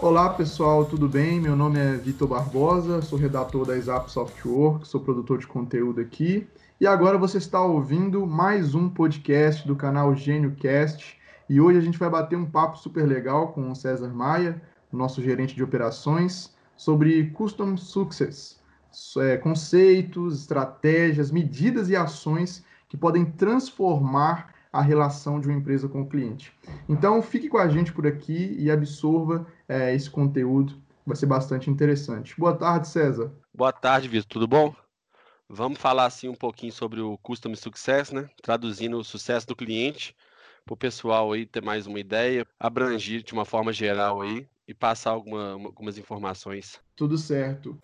Olá pessoal, tudo bem? Meu nome é Vitor Barbosa, sou redator da Exap Software, sou produtor de conteúdo aqui. E agora você está ouvindo mais um podcast do canal Gênio Cast. E hoje a gente vai bater um papo super legal com o César Maia, nosso gerente de operações, sobre Custom Success, é, conceitos, estratégias, medidas e ações que podem transformar a relação de uma empresa com o cliente. Então, fique com a gente por aqui e absorva é, esse conteúdo, vai ser bastante interessante. Boa tarde, César. Boa tarde, Vitor, tudo bom? Vamos falar assim um pouquinho sobre o Custom Success, né? Traduzindo o sucesso do cliente, para o pessoal aí ter mais uma ideia, abrangir de uma forma geral aí e passar alguma, algumas informações. Tudo certo.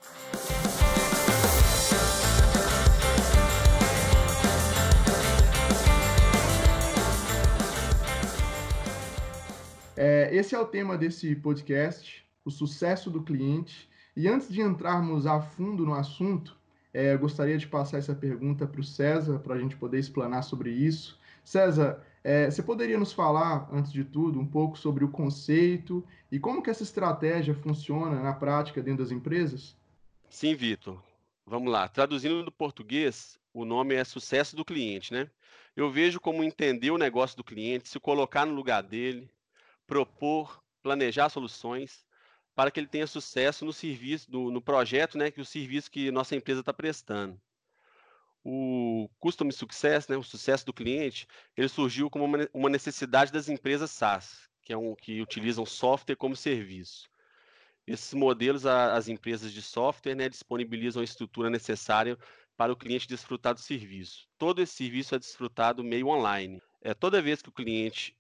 É, esse é o tema desse podcast, o sucesso do cliente. E antes de entrarmos a fundo no assunto, é, gostaria de passar essa pergunta para o César, para a gente poder explanar sobre isso. César, é, você poderia nos falar, antes de tudo, um pouco sobre o conceito e como que essa estratégia funciona na prática dentro das empresas? Sim, Vitor. Vamos lá. Traduzindo do português, o nome é sucesso do cliente, né? Eu vejo como entender o negócio do cliente, se colocar no lugar dele, propor, planejar soluções, para que ele tenha sucesso no serviço, no, no projeto, né, que o serviço que nossa empresa está prestando. O Custom Success, né, o sucesso do cliente, ele surgiu como uma, necessidade das empresas SaaS, que, é um, que utilizam software como serviço. Esses modelos, a, as empresas de software, né, disponibilizam a estrutura necessária para o cliente desfrutar do serviço. Todo esse serviço é desfrutado meio online. É toda vez que o cliente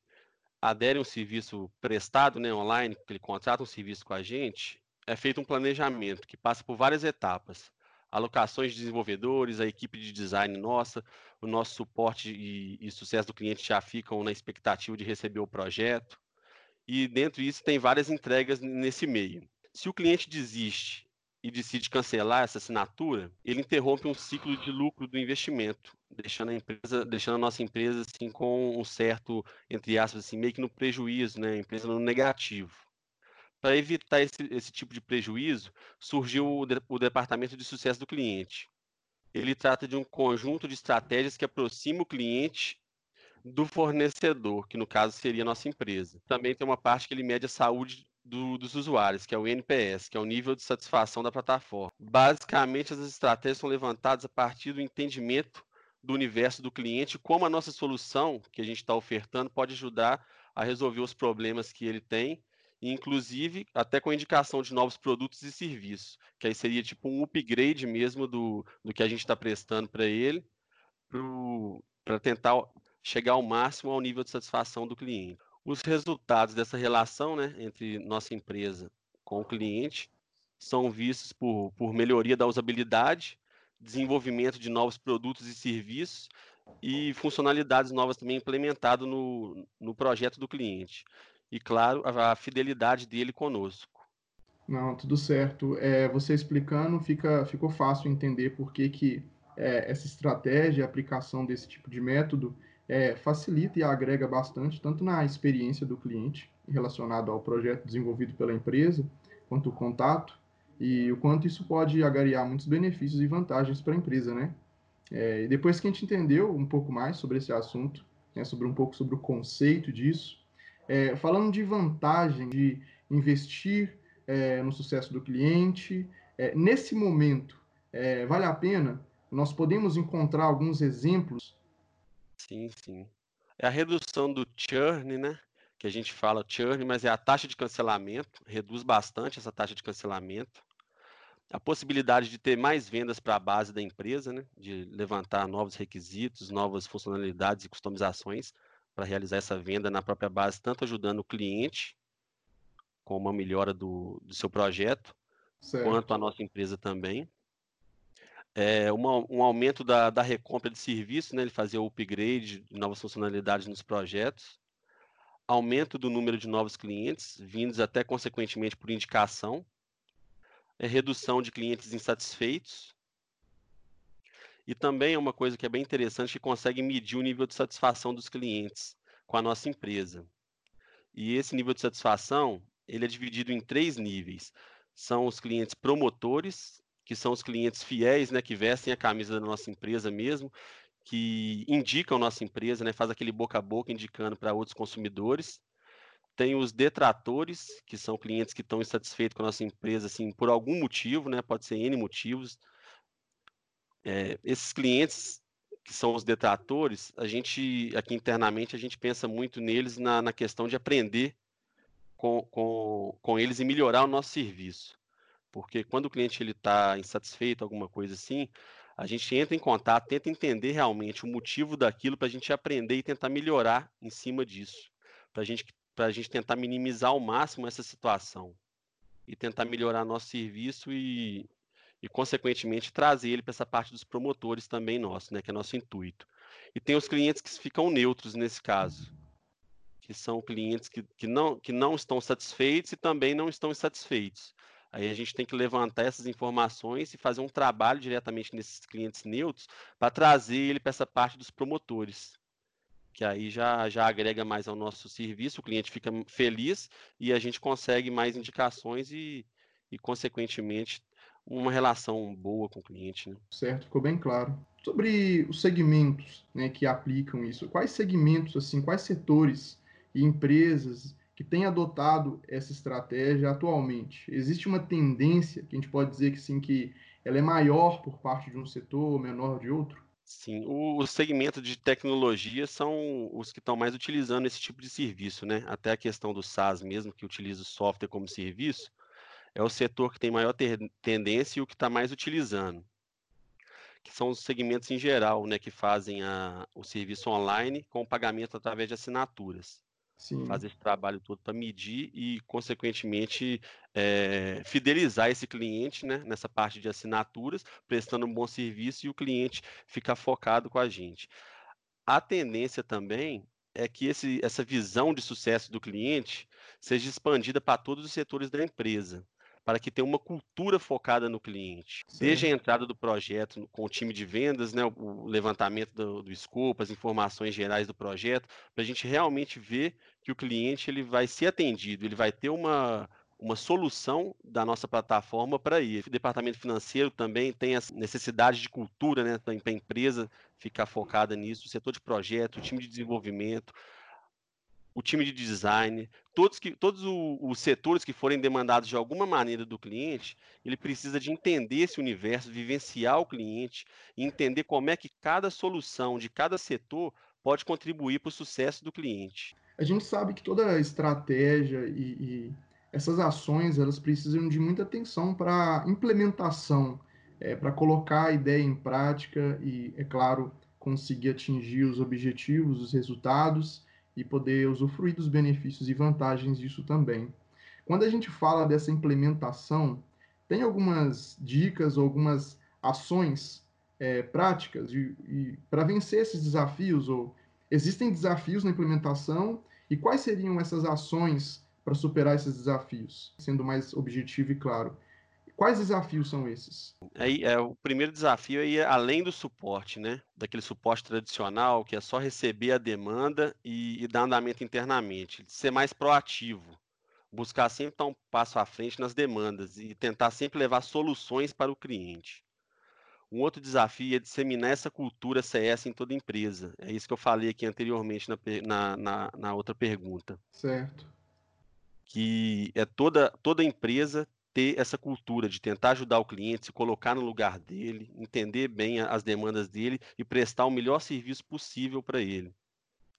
adere a um serviço prestado né, online, que ele contrata um serviço com a gente, é feito um planejamento que passa por várias etapas. Alocações de desenvolvedores, a equipe de design nossa, o nosso suporte e, e sucesso do cliente já ficam na expectativa de receber o projeto. E dentro disso tem várias entregas nesse meio. Se o cliente desiste e decide cancelar essa assinatura, ele interrompe um ciclo de lucro do investimento, deixando a empresa, deixando a nossa empresa assim com um certo, entre aspas, assim, meio que no prejuízo, né? A empresa no negativo. Para evitar esse, esse tipo de prejuízo, surgiu o, de, o departamento de sucesso do cliente. Ele trata de um conjunto de estratégias que aproxima o cliente do fornecedor, que no caso seria a nossa empresa. Também tem uma parte que ele mede a saúde do, dos usuários, que é o NPS, que é o nível de satisfação da plataforma. Basicamente, as estratégias são levantadas a partir do entendimento do universo do cliente, como a nossa solução que a gente está ofertando pode ajudar a resolver os problemas que ele tem, inclusive até com a indicação de novos produtos e serviços, que aí seria tipo um upgrade mesmo do, do que a gente está prestando para ele, para tentar chegar ao máximo ao nível de satisfação do cliente. Os resultados dessa relação né, entre nossa empresa com o cliente são vistos por, por melhoria da usabilidade, desenvolvimento de novos produtos e serviços e funcionalidades novas também implementadas no, no projeto do cliente. E, claro, a, a fidelidade dele conosco. Não, tudo certo. É, você explicando, fica, ficou fácil entender por que, que é, essa estratégia, a aplicação desse tipo de método, é, facilita e agrega bastante, tanto na experiência do cliente relacionado ao projeto desenvolvido pela empresa, quanto o contato, e o quanto isso pode agariar muitos benefícios e vantagens para a empresa, né? É, depois que a gente entendeu um pouco mais sobre esse assunto, né, sobre um pouco sobre o conceito disso, é, falando de vantagem de investir é, no sucesso do cliente, é, nesse momento, é, vale a pena? Nós podemos encontrar alguns exemplos Sim, sim. É a redução do churn, né? Que a gente fala churn, mas é a taxa de cancelamento, reduz bastante essa taxa de cancelamento. A possibilidade de ter mais vendas para a base da empresa, né? De levantar novos requisitos, novas funcionalidades e customizações para realizar essa venda na própria base, tanto ajudando o cliente com uma melhora do, do seu projeto, certo. quanto a nossa empresa também é, uma, um aumento da, da recompra de serviço, né, ele fazia o upgrade de novas funcionalidades nos projetos, aumento do número de novos clientes, vindos até consequentemente por indicação, é, redução de clientes insatisfeitos, e também é uma coisa que é bem interessante, que consegue medir o nível de satisfação dos clientes com a nossa empresa. E esse nível de satisfação, ele é dividido em três níveis. São os clientes promotores, que são os clientes fiéis, né, que vestem a camisa da nossa empresa mesmo, que indicam nossa empresa, né, faz aquele boca a boca indicando para outros consumidores. Tem os detratores, que são clientes que estão insatisfeitos com a nossa empresa, assim, por algum motivo, né? Pode ser N motivos. É, esses clientes que são os detratores, a gente, aqui internamente, a gente pensa muito neles na, na questão de aprender com, com, com eles e melhorar o nosso serviço. Porque quando o cliente está insatisfeito, alguma coisa assim, a gente entra em contato, tenta entender realmente o motivo daquilo para a gente aprender e tentar melhorar em cima disso. Para a gente a gente tentar minimizar ao máximo essa situação e tentar melhorar nosso serviço e, e consequentemente, trazer ele para essa parte dos promotores também nosso, né, que é nosso intuito. E tem os clientes que ficam neutros nesse caso, que são clientes que, que, não, que não estão satisfeitos e também não estão insatisfeitos. Aí a gente tem que levantar essas informações e fazer um trabalho diretamente nesses clientes neutros para trazer ele para essa parte dos promotores que aí já, já agrega mais ao nosso serviço, o cliente fica feliz e a gente consegue mais indicações e, e consequentemente, uma relação boa com o cliente. Né? Certo, ficou bem claro. Sobre os segmentos né, que aplicam isso, quais segmentos, assim, quais setores e empresas que têm adotado essa estratégia atualmente? Existe uma tendência que a gente pode dizer que sim, que ela é maior por parte de um setor, menor de outro? Sim, o, o segmento de tecnologia são os que estão mais utilizando esse tipo de serviço, né? Até a questão do SaaS mesmo, que utiliza o software como serviço, é o setor que tem maior ter, tendência e o que está mais utilizando. Que são os segmentos em geral, né? Que fazem a, o serviço online com pagamento através de assinaturas. Sim. fazer esse trabalho todo para medir e, consequentemente, é, fidelizar esse cliente né, nessa parte de assinaturas, prestando um bom serviço e o cliente ficar focado com a gente. A tendência também é que esse, essa visão de sucesso do cliente seja expandida para todos os setores da empresa para que tenha uma cultura focada no cliente. Sim. Desde a entrada do projeto com o time de vendas, né, o levantamento do, do escopo, as informações gerais do projeto, para a gente realmente ver que o cliente ele vai ser atendido, ele vai ter uma, uma solução da nossa plataforma para ir. O departamento financeiro também tem a necessidade de cultura né, para a empresa ficar focada nisso, o setor de projeto, o time de desenvolvimento, o time de design, todos, que, todos os setores que forem demandados de alguma maneira do cliente, ele precisa de entender esse universo, vivenciar o cliente, entender como é que cada solução de cada setor pode contribuir para o sucesso do cliente. A gente sabe que toda estratégia e, e essas ações elas precisam de muita atenção para implementação, é, para colocar a ideia em prática e, é claro, conseguir atingir os objetivos, os resultados e poder usufruir dos benefícios e vantagens disso também. Quando a gente fala dessa implementação, tem algumas dicas, algumas ações é, práticas para vencer esses desafios? Ou existem desafios na implementação e quais seriam essas ações para superar esses desafios, sendo mais objetivo e claro? Quais desafios são esses? Aí, é, o primeiro desafio é ir além do suporte, né? Daquele suporte tradicional, que é só receber a demanda e, e dar andamento internamente. Ser mais proativo. Buscar sempre estar um passo à frente nas demandas e tentar sempre levar soluções para o cliente. Um outro desafio é disseminar essa cultura CS em toda empresa. É isso que eu falei aqui anteriormente na, na, na, na outra pergunta. Certo. Que é toda, toda empresa ter essa cultura de tentar ajudar o cliente, se colocar no lugar dele, entender bem as demandas dele e prestar o melhor serviço possível para ele,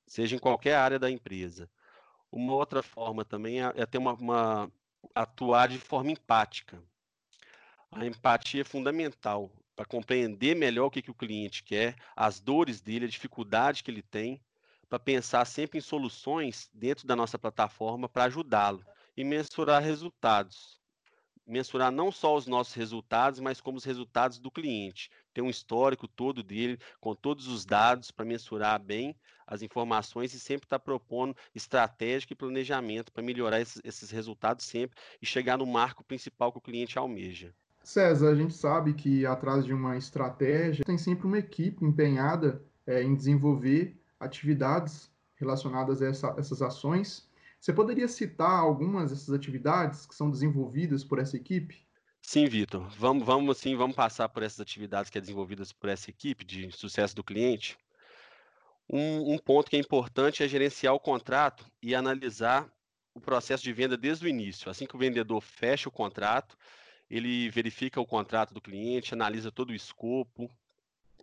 seja em qualquer área da empresa. Uma outra forma também é, é ter uma, uma atuar de forma empática. A empatia é fundamental para compreender melhor o que, que o cliente quer, as dores dele, a dificuldade que ele tem, para pensar sempre em soluções dentro da nossa plataforma para ajudá-lo e mensurar resultados mensurar não só os nossos resultados, mas como os resultados do cliente. Ter um histórico todo dele, com todos os dados para mensurar bem as informações e sempre estar tá propondo estratégia e planejamento para melhorar esses, esses resultados sempre e chegar no marco principal que o cliente almeja. César, a gente sabe que atrás de uma estratégia tem sempre uma equipe empenhada é, em desenvolver atividades relacionadas a essa, essas ações Você poderia citar algumas dessas atividades que são desenvolvidas por essa equipe? Sim, Vitor. Vamos, vamos sim, vamos passar por essas atividades que é desenvolvidas por essa equipe de sucesso do cliente. Um, um ponto que é importante é gerenciar o contrato e analisar o processo de venda desde o início. Assim que o vendedor fecha o contrato, ele verifica o contrato do cliente, analisa todo o escopo,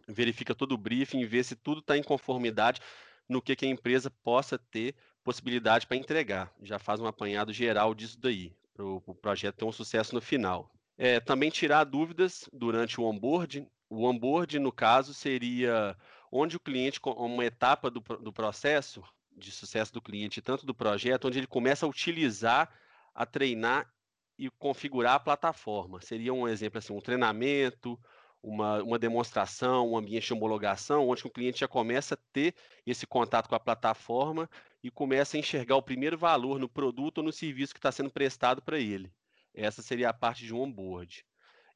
verifica todo o briefing vê se tudo está em conformidade no que, que a empresa possa ter possibilidade para entregar. Já faz um apanhado geral disso daí, para o pro projeto ter um sucesso no final. É, também tirar dúvidas durante o onboarding. O onboarding, no caso, seria onde o cliente, uma etapa do, do processo de sucesso do cliente, tanto do projeto, onde ele começa a utilizar, a treinar e configurar a plataforma. Seria um exemplo assim, um treinamento, uma, uma demonstração, um ambiente de homologação, onde o cliente já começa a ter esse contato com a plataforma e começa a enxergar o primeiro valor no produto ou no serviço que está sendo prestado para ele. Essa seria a parte de um onboard.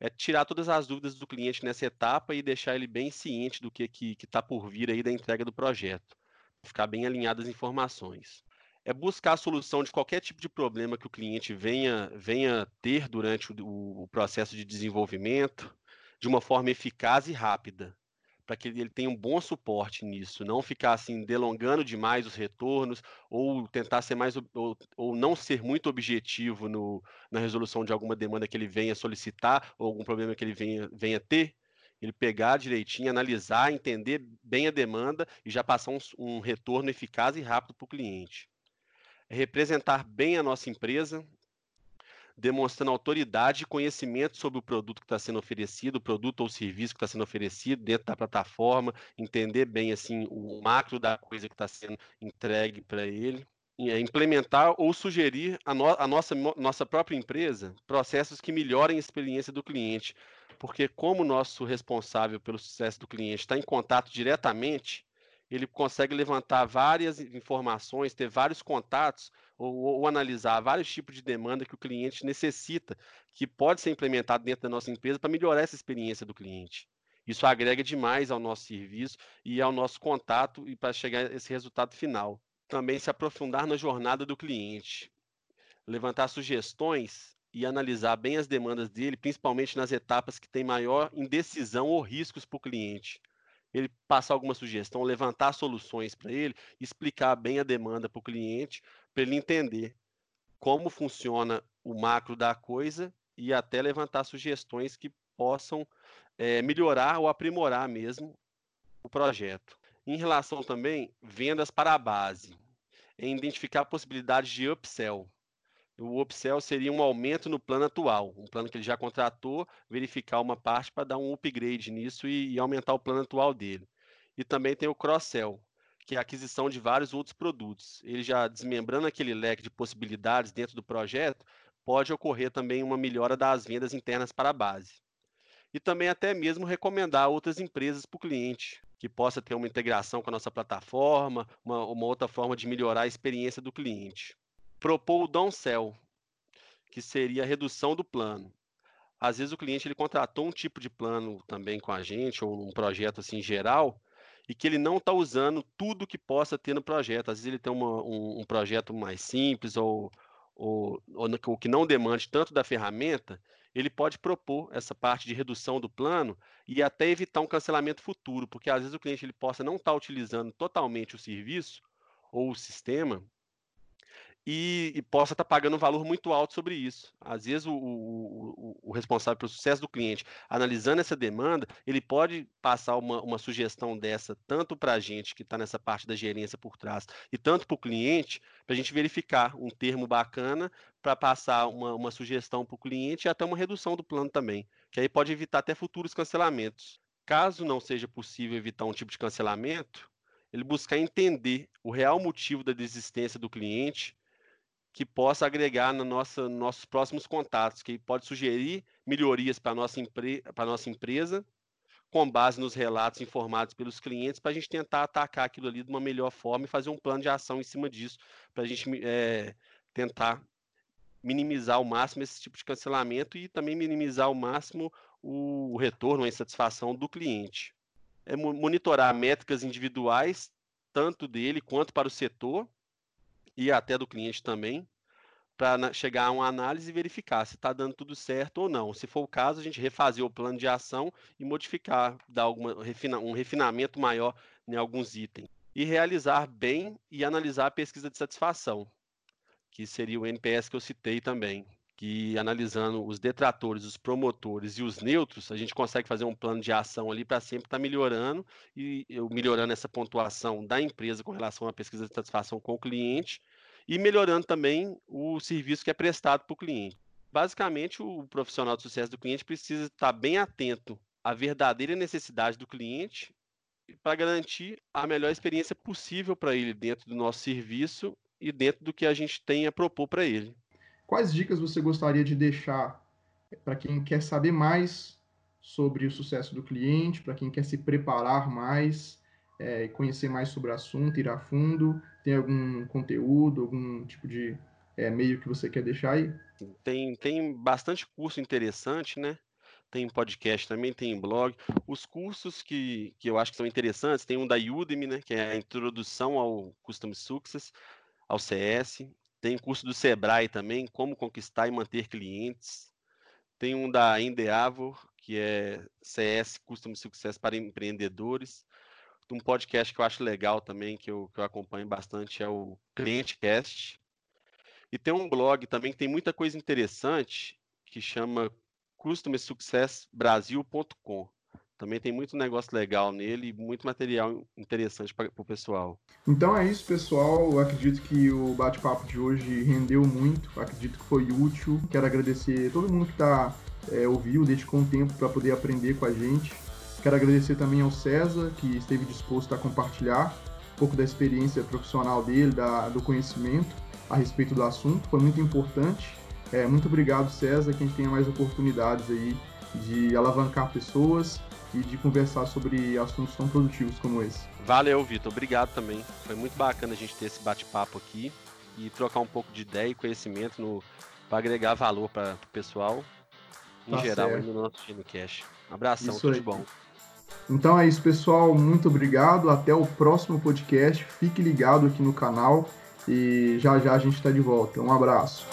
É tirar todas as dúvidas do cliente nessa etapa e deixar ele bem ciente do que está que, que tá por vir aí da entrega do projeto. Ficar bem alinhado as informações é buscar a solução de qualquer tipo de problema que o cliente venha, venha ter durante o, o processo de desenvolvimento, de uma forma eficaz e rápida, para que ele tenha um bom suporte nisso, não ficar assim delongando demais os retornos ou tentar ser mais ou, ou não ser muito objetivo no, na resolução de alguma demanda que ele venha solicitar ou algum problema que ele venha, venha ter, ele pegar direitinho, analisar, entender bem a demanda e já passar um, um retorno eficaz e rápido para o cliente. Representar bem a nossa empresa, demonstrando autoridade e conhecimento sobre o produto que está sendo oferecido, o produto ou serviço que está sendo oferecido dentro da plataforma, entender bem assim o macro da coisa que está sendo entregue para ele. É implementar ou sugerir a, no, a nossa, nossa própria empresa processos que melhorem a experiência do cliente. Porque, como o nosso responsável pelo sucesso do cliente está em contato diretamente, ele consegue levantar várias informações, ter vários contatos ou, ou, analisar vários tipos de demanda que o cliente necessita, que pode ser implementado dentro da nossa empresa para melhorar essa experiência do cliente. Isso agrega demais ao nosso serviço e ao nosso contato e para chegar a esse resultado final. Também se aprofundar na jornada do cliente, levantar sugestões e analisar bem as demandas dele, principalmente nas etapas que têm maior indecisão ou riscos para o cliente ele passar alguma sugestão, levantar soluções para ele, explicar bem a demanda para o cliente, para ele entender como funciona o macro da coisa e até levantar sugestões que possam é, melhorar ou aprimorar mesmo o projeto. Em relação também vendas para a base, é identificar possibilidades de upsell. O upsell seria um aumento no plano atual, um plano que ele já contratou, verificar uma parte para dar um upgrade nisso e, e aumentar o plano atual dele. E também tem o cross-sell, que é a aquisição de vários outros produtos. Ele já desmembrando aquele leque de possibilidades dentro do projeto, pode ocorrer também uma melhora das vendas internas para a base. E também até mesmo recomendar outras empresas para o cliente, que possa ter uma integração com a nossa plataforma, uma, uma outra forma de melhorar a experiência do cliente propor o downsell, que seria a redução do plano. Às vezes o cliente ele contratou um tipo de plano também com a gente, ou um projeto assim geral, e que ele não está usando tudo que possa ter no projeto. Às vezes ele tem uma, um, um, projeto mais simples ou, ou, ou, que não demande tanto da ferramenta, ele pode propor essa parte de redução do plano e até evitar um cancelamento futuro, porque às vezes o cliente ele possa não estar tá utilizando totalmente o serviço ou o sistema e, e possa estar tá pagando um valor muito alto sobre isso. Às vezes, o, o, o, responsável pelo sucesso do cliente, analisando essa demanda, ele pode passar uma, uma sugestão dessa tanto para a gente que está nessa parte da gerência por trás e tanto para o cliente, para a gente verificar um termo bacana para passar uma, uma sugestão para o cliente e até uma redução do plano também, que aí pode evitar até futuros cancelamentos. Caso não seja possível evitar um tipo de cancelamento, ele buscar entender o real motivo da desistência do cliente que possa agregar no nossa, nossos próximos contatos, que pode sugerir melhorias para a nossa, empre nossa empresa, com base nos relatos informados pelos clientes, para a gente tentar atacar aquilo ali de uma melhor forma e fazer um plano de ação em cima disso, para a gente é, tentar minimizar ao máximo esse tipo de cancelamento e também minimizar ao máximo o, o retorno, a insatisfação do cliente. É monitorar métricas individuais, tanto dele quanto para o setor, e até do cliente também, para chegar a uma análise e verificar se está dando tudo certo ou não. Se for o caso, a gente refazer o plano de ação e modificar, dar alguma, um refinamento maior em alguns itens. E realizar bem e analisar a pesquisa de satisfação, que seria o NPS que eu citei também. Que analisando os detratores, os promotores e os neutros, a gente consegue fazer um plano de ação ali para sempre estar tá melhorando e melhorando essa pontuação da empresa com relação à pesquisa de satisfação com o cliente e melhorando também o serviço que é prestado para o cliente. Basicamente, o profissional de sucesso do cliente precisa estar bem atento à verdadeira necessidade do cliente para garantir a melhor experiência possível para ele dentro do nosso serviço e dentro do que a gente tem a propor para ele. Quais dicas você gostaria de deixar para quem quer saber mais sobre o sucesso do cliente, para quem quer se preparar mais, é, conhecer mais sobre o assunto, ir a fundo? Tem algum conteúdo, algum tipo de é, meio que você quer deixar aí? Tem, tem bastante curso interessante, né? Tem podcast também, tem blog. Os cursos que, que eu acho que são interessantes, tem um da Udemy, né? Que é a introdução ao Custom Success, ao CS. Tem curso do Sebrae também, como conquistar e manter clientes. Tem um da Endeavor, que é CS Custom Success para empreendedores um podcast que eu acho legal também, que eu, que eu acompanho bastante, é o ClienteCast. E tem um blog também que tem muita coisa interessante, que chama customersuccessbrasil.com. Também tem muito negócio legal nele muito material interessante para o pessoal. Então é isso, pessoal. Eu acredito que o bate-papo de hoje rendeu muito. Eu acredito que foi útil. Quero agradecer todo mundo que está é, ouviu, dedicou um tempo para poder aprender com a gente. Quero agradecer também ao César, que esteve disposto a compartilhar um pouco da experiência profissional dele, da, do conhecimento a respeito do assunto. Foi muito importante. É, muito obrigado, César, que a gente tenha mais oportunidades aí de alavancar pessoas e de conversar sobre assuntos tão produtivos como esse. Valeu, Vitor. Obrigado também. Foi muito bacana a gente ter esse bate-papo aqui e trocar um pouco de ideia e conhecimento para agregar valor para o pessoal em tá geral no nosso time cash. Um abração, Isso tudo aí. de bom. Então é isso, pessoal. Muito obrigado. Até o próximo podcast. Fique ligado aqui no canal e já já a gente está de volta. Um abraço.